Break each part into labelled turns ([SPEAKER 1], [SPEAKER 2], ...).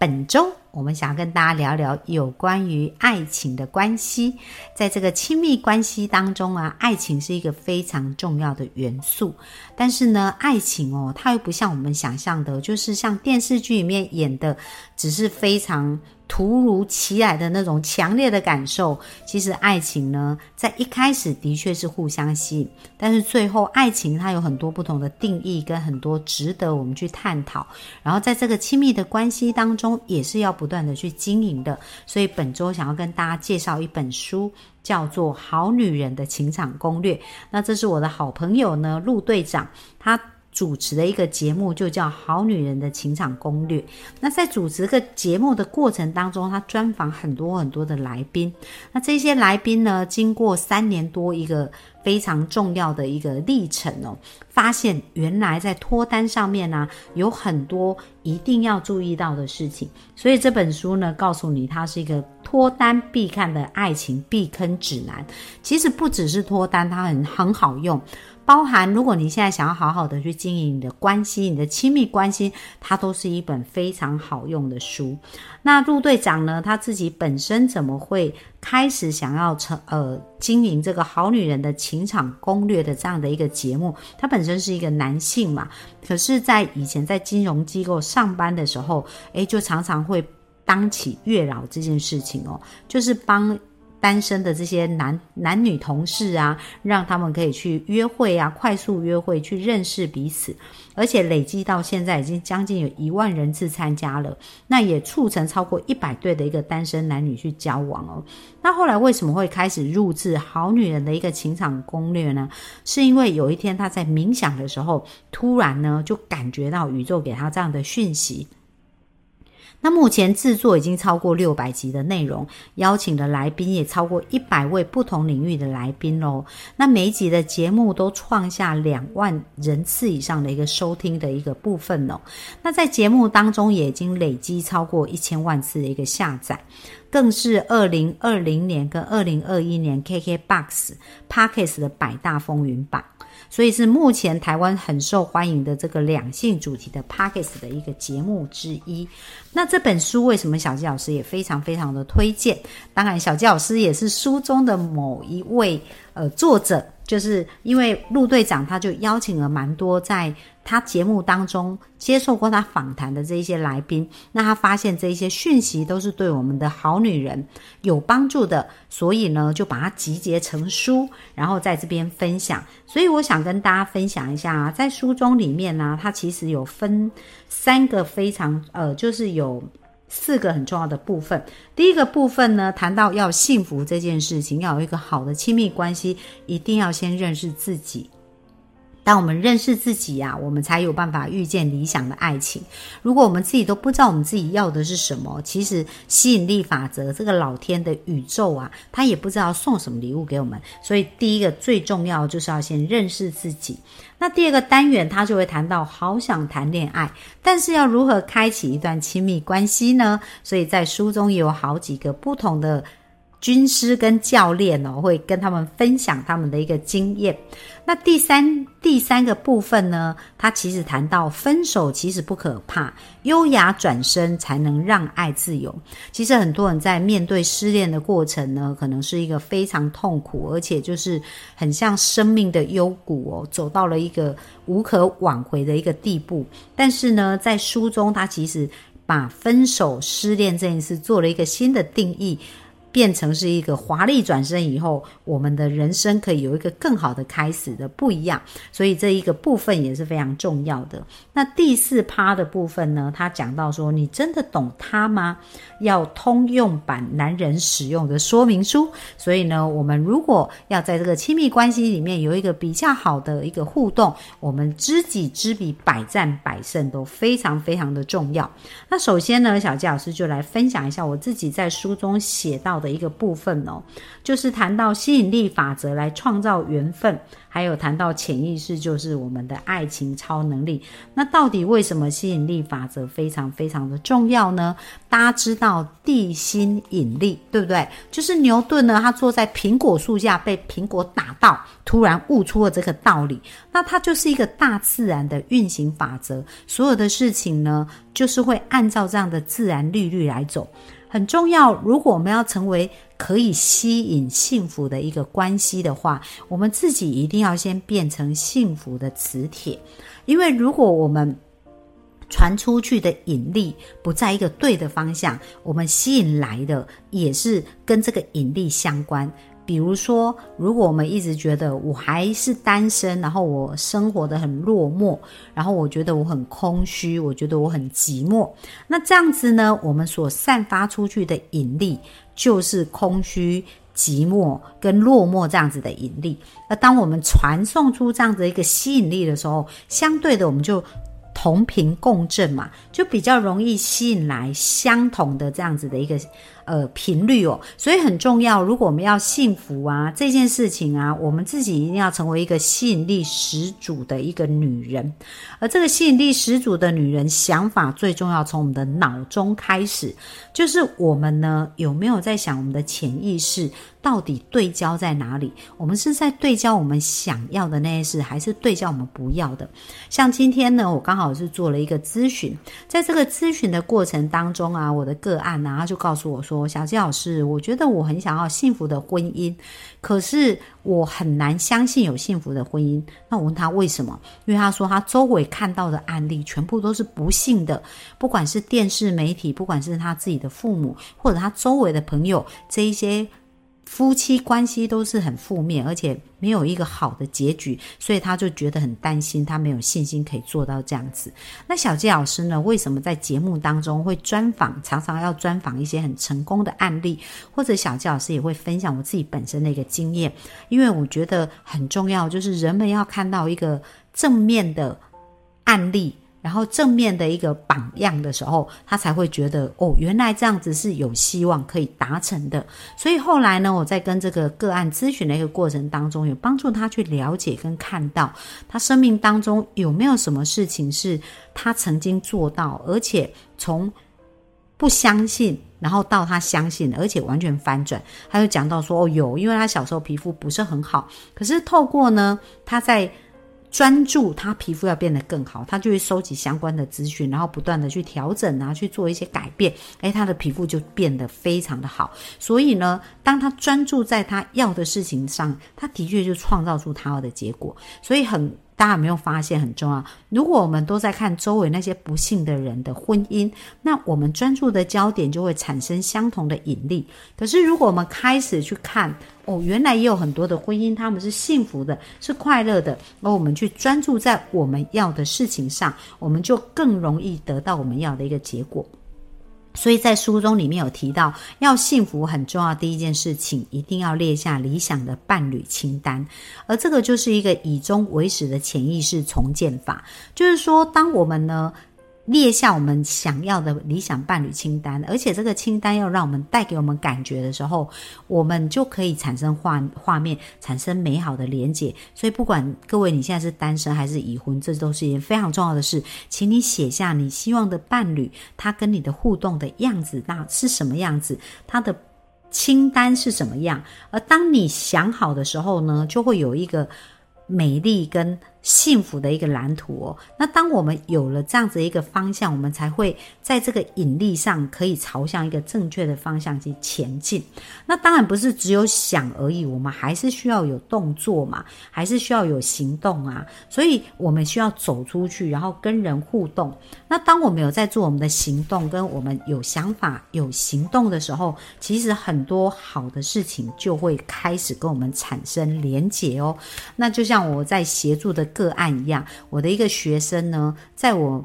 [SPEAKER 1] 本周我们想要跟大家聊聊有关于爱情的关系，在这个亲密关系当中啊，爱情是一个非常重要的元素。但是呢，爱情哦，它又不像我们想象的，就是像电视剧里面演的，只是非常。突如其来的那种强烈的感受，其实爱情呢，在一开始的确是互相吸引，但是最后爱情它有很多不同的定义，跟很多值得我们去探讨。然后在这个亲密的关系当中，也是要不断的去经营的。所以本周想要跟大家介绍一本书，叫做《好女人的情场攻略》。那这是我的好朋友呢，陆队长，他。主持的一个节目就叫《好女人的情场攻略》。那在主持个节目的过程当中，他专访很多很多的来宾。那这些来宾呢，经过三年多一个非常重要的一个历程哦，发现原来在脱单上面呢，有很多一定要注意到的事情。所以这本书呢，告诉你它是一个脱单必看的爱情避坑指南。其实不只是脱单，它很很好用。包含，如果你现在想要好好的去经营你的关系，你的亲密关系，它都是一本非常好用的书。那陆队长呢，他自己本身怎么会开始想要成呃经营这个好女人的情场攻略的这样的一个节目？他本身是一个男性嘛，可是，在以前在金融机构上班的时候，诶，就常常会当起月老这件事情哦，就是帮。单身的这些男男女同事啊，让他们可以去约会啊，快速约会去认识彼此，而且累积到现在已经将近有一万人次参加了，那也促成超过一百对的一个单身男女去交往哦。那后来为什么会开始录制《好女人的一个情场攻略》呢？是因为有一天他在冥想的时候，突然呢就感觉到宇宙给他这样的讯息。那目前制作已经超过六百集的内容，邀请的来宾也超过一百位不同领域的来宾喽。那每一集的节目都创下两万人次以上的一个收听的一个部分哦。那在节目当中也已经累积超过一千万次的一个下载，更是二零二零年跟二零二一年 KKBOX Parkes 的百大风云榜。所以是目前台湾很受欢迎的这个两性主题的 p a c k e s 的一个节目之一。那这本书为什么小纪老师也非常非常的推荐？当然，小纪老师也是书中的某一位呃作者。就是因为陆队长，他就邀请了蛮多在他节目当中接受过他访谈的这一些来宾，那他发现这一些讯息都是对我们的好女人有帮助的，所以呢就把它集结成书，然后在这边分享。所以我想跟大家分享一下啊，在书中里面呢，它其实有分三个非常呃，就是有。四个很重要的部分。第一个部分呢，谈到要幸福这件事情，要有一个好的亲密关系，一定要先认识自己。当我们认识自己呀，我们才有办法遇见理想的爱情。如果我们自己都不知道我们自己要的是什么，其实吸引力法则这个老天的宇宙啊，他也不知道送什么礼物给我们。所以第一个最重要就是要先认识自己。那第二个单元他就会谈到好想谈恋爱，但是要如何开启一段亲密关系呢？所以在书中也有好几个不同的。军师跟教练哦，会跟他们分享他们的一个经验。那第三第三个部分呢，他其实谈到分手其实不可怕，优雅转身才能让爱自由。其实很多人在面对失恋的过程呢，可能是一个非常痛苦，而且就是很像生命的幽谷哦，走到了一个无可挽回的一个地步。但是呢，在书中他其实把分手、失恋这件事做了一个新的定义。变成是一个华丽转身以后，我们的人生可以有一个更好的开始的不一样，所以这一个部分也是非常重要的。那第四趴的部分呢，他讲到说，你真的懂他吗？要通用版男人使用的说明书。所以呢，我们如果要在这个亲密关系里面有一个比较好的一个互动，我们知己知彼，百战百胜都非常非常的重要。那首先呢，小纪老师就来分享一下我自己在书中写到。的一个部分哦，就是谈到吸引力法则来创造缘分，还有谈到潜意识，就是我们的爱情超能力。那到底为什么吸引力法则非常非常的重要呢？大家知道地心引力对不对？就是牛顿呢，他坐在苹果树下被苹果打到，突然悟出了这个道理。那它就是一个大自然的运行法则，所有的事情呢，就是会按照这样的自然律律来走。很重要，如果我们要成为可以吸引幸福的一个关系的话，我们自己一定要先变成幸福的磁铁。因为如果我们传出去的引力不在一个对的方向，我们吸引来的也是跟这个引力相关。比如说，如果我们一直觉得我还是单身，然后我生活的很落寞，然后我觉得我很空虚，我觉得我很寂寞，那这样子呢，我们所散发出去的引力就是空虚、寂寞跟落寞这样子的引力。而当我们传送出这样的一个吸引力的时候，相对的我们就。同频共振嘛，就比较容易吸引来相同的这样子的一个呃频率哦，所以很重要。如果我们要幸福啊，这件事情啊，我们自己一定要成为一个吸引力十足的一个女人。而这个吸引力十足的女人，想法最重要，从我们的脑中开始，就是我们呢有没有在想我们的潜意识。到底对焦在哪里？我们是在对焦我们想要的那些事，还是对焦我们不要的？像今天呢，我刚好是做了一个咨询，在这个咨询的过程当中啊，我的个案呢，他就告诉我：“说小季老师，我觉得我很想要幸福的婚姻，可是我很难相信有幸福的婚姻。”那我问他为什么？因为他说他周围看到的案例全部都是不幸的，不管是电视媒体，不管是他自己的父母，或者他周围的朋友，这一些。夫妻关系都是很负面，而且没有一个好的结局，所以他就觉得很担心，他没有信心可以做到这样子。那小季老师呢？为什么在节目当中会专访，常常要专访一些很成功的案例，或者小季老师也会分享我自己本身的一个经验？因为我觉得很重要，就是人们要看到一个正面的案例。然后正面的一个榜样的时候，他才会觉得哦，原来这样子是有希望可以达成的。所以后来呢，我在跟这个个案咨询的一个过程当中，有帮助他去了解跟看到他生命当中有没有什么事情是他曾经做到，而且从不相信，然后到他相信，而且完全翻转。他就讲到说哦，有，因为他小时候皮肤不是很好，可是透过呢，他在。专注他皮肤要变得更好，他就会收集相关的资讯，然后不断的去调整啊，去做一些改变，诶，他的皮肤就变得非常的好。所以呢，当他专注在他要的事情上，他的确就创造出他要的结果。所以很。大家有没有发现很重要？如果我们都在看周围那些不幸的人的婚姻，那我们专注的焦点就会产生相同的引力。可是如果我们开始去看，哦，原来也有很多的婚姻，他们是幸福的，是快乐的，而我们去专注在我们要的事情上，我们就更容易得到我们要的一个结果。所以在书中里面有提到，要幸福很重要。第一件事情，一定要列下理想的伴侣清单，而这个就是一个以终为始的潜意识重建法。就是说，当我们呢。列下我们想要的理想伴侣清单，而且这个清单要让我们带给我们感觉的时候，我们就可以产生画画面，产生美好的连结。所以，不管各位你现在是单身还是已婚，这都是一件非常重要的事。请你写下你希望的伴侣，他跟你的互动的样子，那是什么样子？他的清单是什么样？而当你想好的时候呢，就会有一个美丽跟。幸福的一个蓝图哦。那当我们有了这样子一个方向，我们才会在这个引力上可以朝向一个正确的方向去前进。那当然不是只有想而已，我们还是需要有动作嘛，还是需要有行动啊。所以我们需要走出去，然后跟人互动。那当我们有在做我们的行动，跟我们有想法、有行动的时候，其实很多好的事情就会开始跟我们产生连结哦。那就像我在协助的。个案一样，我的一个学生呢，在我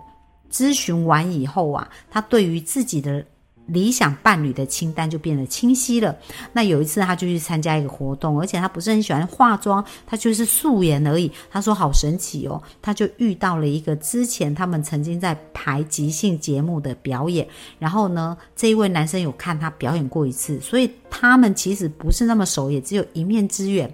[SPEAKER 1] 咨询完以后啊，他对于自己的。理想伴侣的清单就变得清晰了。那有一次，他就去参加一个活动，而且他不是很喜欢化妆，他就是素颜而已。他说好神奇哦，他就遇到了一个之前他们曾经在排即兴节目的表演，然后呢，这一位男生有看他表演过一次，所以他们其实不是那么熟，也只有一面之缘。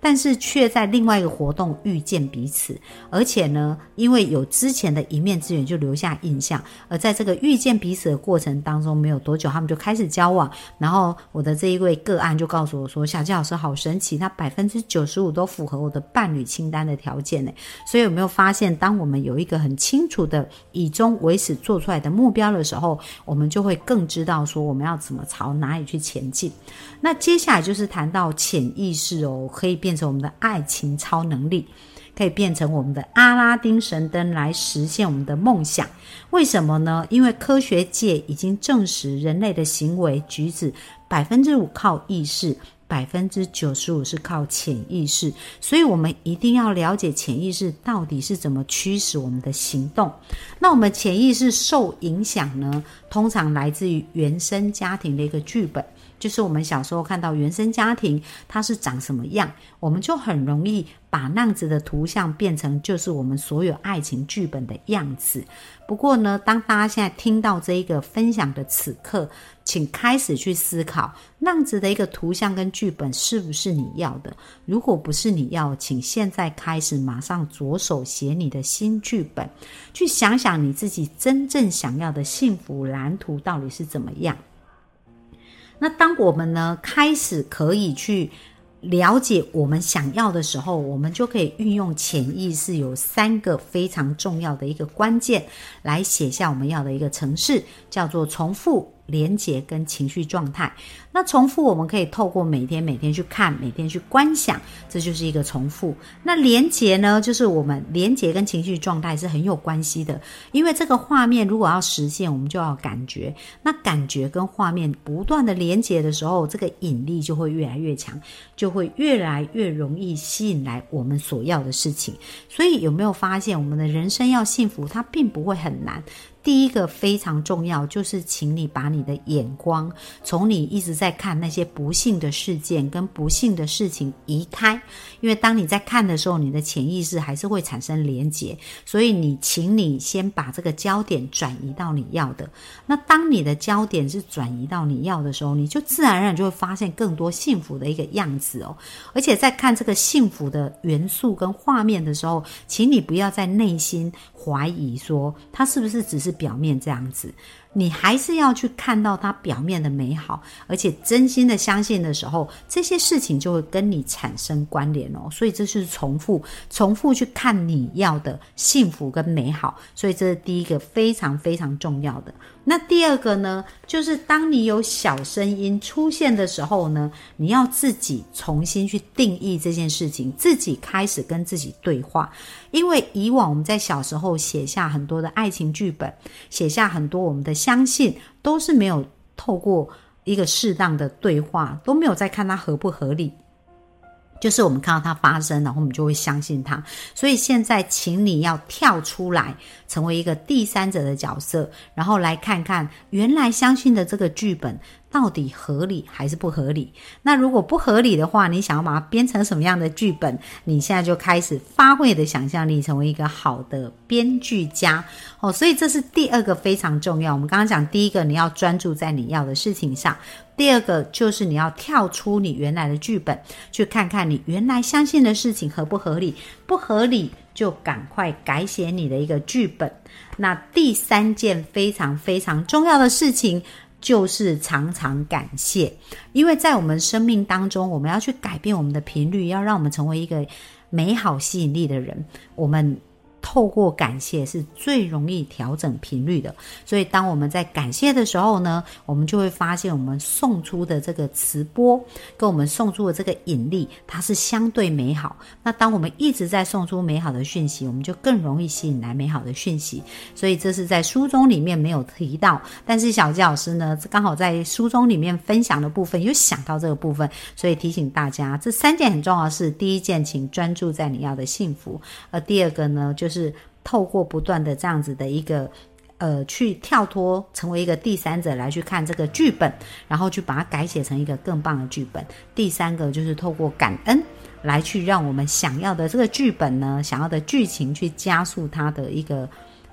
[SPEAKER 1] 但是却在另外一个活动遇见彼此，而且呢，因为有之前的一面之缘，就留下印象。而在这个遇见彼此的过程当中，没有多久，他们就开始交往。然后我的这一位个案就告诉我说：“小纪老师好神奇，他百分之九十五都符合我的伴侣清单的条件呢。”所以有没有发现，当我们有一个很清楚的以终为始做出来的目标的时候，我们就会更知道说我们要怎么朝哪里去前进。那接下来就是谈到潜意识哦，可以变。成我们的爱情超能力，可以变成我们的阿拉丁神灯来实现我们的梦想。为什么呢？因为科学界已经证实，人类的行为举止百分之五靠意识，百分之九十五是靠潜意识。所以，我们一定要了解潜意识到底是怎么驱使我们的行动。那我们潜意识受影响呢？通常来自于原生家庭的一个剧本。就是我们小时候看到原生家庭它是长什么样，我们就很容易把那样子的图像变成就是我们所有爱情剧本的样子。不过呢，当大家现在听到这一个分享的此刻，请开始去思考那样子的一个图像跟剧本是不是你要的？如果不是你要，请现在开始马上着手写你的新剧本，去想想你自己真正想要的幸福蓝图到底是怎么样。那当我们呢开始可以去了解我们想要的时候，我们就可以运用潜意识，有三个非常重要的一个关键，来写下我们要的一个城市，叫做重复。连接跟情绪状态，那重复我们可以透过每天每天去看，每天去观想，这就是一个重复。那连接呢，就是我们连接跟情绪状态是很有关系的，因为这个画面如果要实现，我们就要感觉，那感觉跟画面不断的连接的时候，这个引力就会越来越强，就会越来越容易吸引来我们所要的事情。所以有没有发现，我们的人生要幸福，它并不会很难。第一个非常重要，就是请你把你的眼光从你一直在看那些不幸的事件跟不幸的事情移开，因为当你在看的时候，你的潜意识还是会产生连结。所以你，请你先把这个焦点转移到你要的。那当你的焦点是转移到你要的时候，你就自然而然就会发现更多幸福的一个样子哦。而且在看这个幸福的元素跟画面的时候，请你不要在内心怀疑说它是不是只是。表面这样子。你还是要去看到它表面的美好，而且真心的相信的时候，这些事情就会跟你产生关联哦。所以这是重复、重复去看你要的幸福跟美好。所以这是第一个非常非常重要的。那第二个呢，就是当你有小声音出现的时候呢，你要自己重新去定义这件事情，自己开始跟自己对话。因为以往我们在小时候写下很多的爱情剧本，写下很多我们的。相信都是没有透过一个适当的对话，都没有在看它合不合理。就是我们看到它发生，然后我们就会相信它。所以现在，请你要跳出来，成为一个第三者的角色，然后来看看原来相信的这个剧本。到底合理还是不合理？那如果不合理的话，你想要把它编成什么样的剧本？你现在就开始发挥你的想象力，成为一个好的编剧家哦。所以这是第二个非常重要。我们刚刚讲第一个，你要专注在你要的事情上；第二个就是你要跳出你原来的剧本，去看看你原来相信的事情合不合理。不合理就赶快改写你的一个剧本。那第三件非常非常重要的事情。就是常常感谢，因为在我们生命当中，我们要去改变我们的频率，要让我们成为一个美好吸引力的人。我们。透过感谢是最容易调整频率的，所以当我们在感谢的时候呢，我们就会发现我们送出的这个磁波跟我们送出的这个引力，它是相对美好。那当我们一直在送出美好的讯息，我们就更容易吸引来美好的讯息。所以这是在书中里面没有提到，但是小吉老师呢，刚好在书中里面分享的部分有想到这个部分，所以提醒大家，这三件很重要的是：第一件，请专注在你要的幸福；而第二个呢，就是。是透过不断的这样子的一个呃，去跳脱成为一个第三者来去看这个剧本，然后去把它改写成一个更棒的剧本。第三个就是透过感恩来去让我们想要的这个剧本呢，想要的剧情去加速它的一个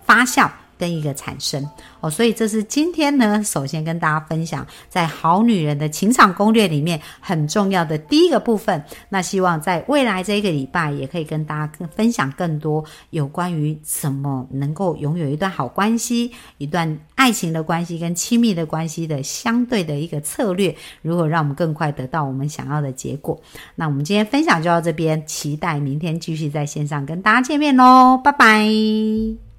[SPEAKER 1] 发酵。跟一个产生哦，所以这是今天呢，首先跟大家分享在《好女人的情场攻略》里面很重要的第一个部分。那希望在未来这一个礼拜，也可以跟大家更分享更多有关于怎么能够拥有一段好关系、一段爱情的关系跟亲密的关系的相对的一个策略，如何让我们更快得到我们想要的结果。那我们今天分享就到这边，期待明天继续在线上跟大家见面喽，拜拜。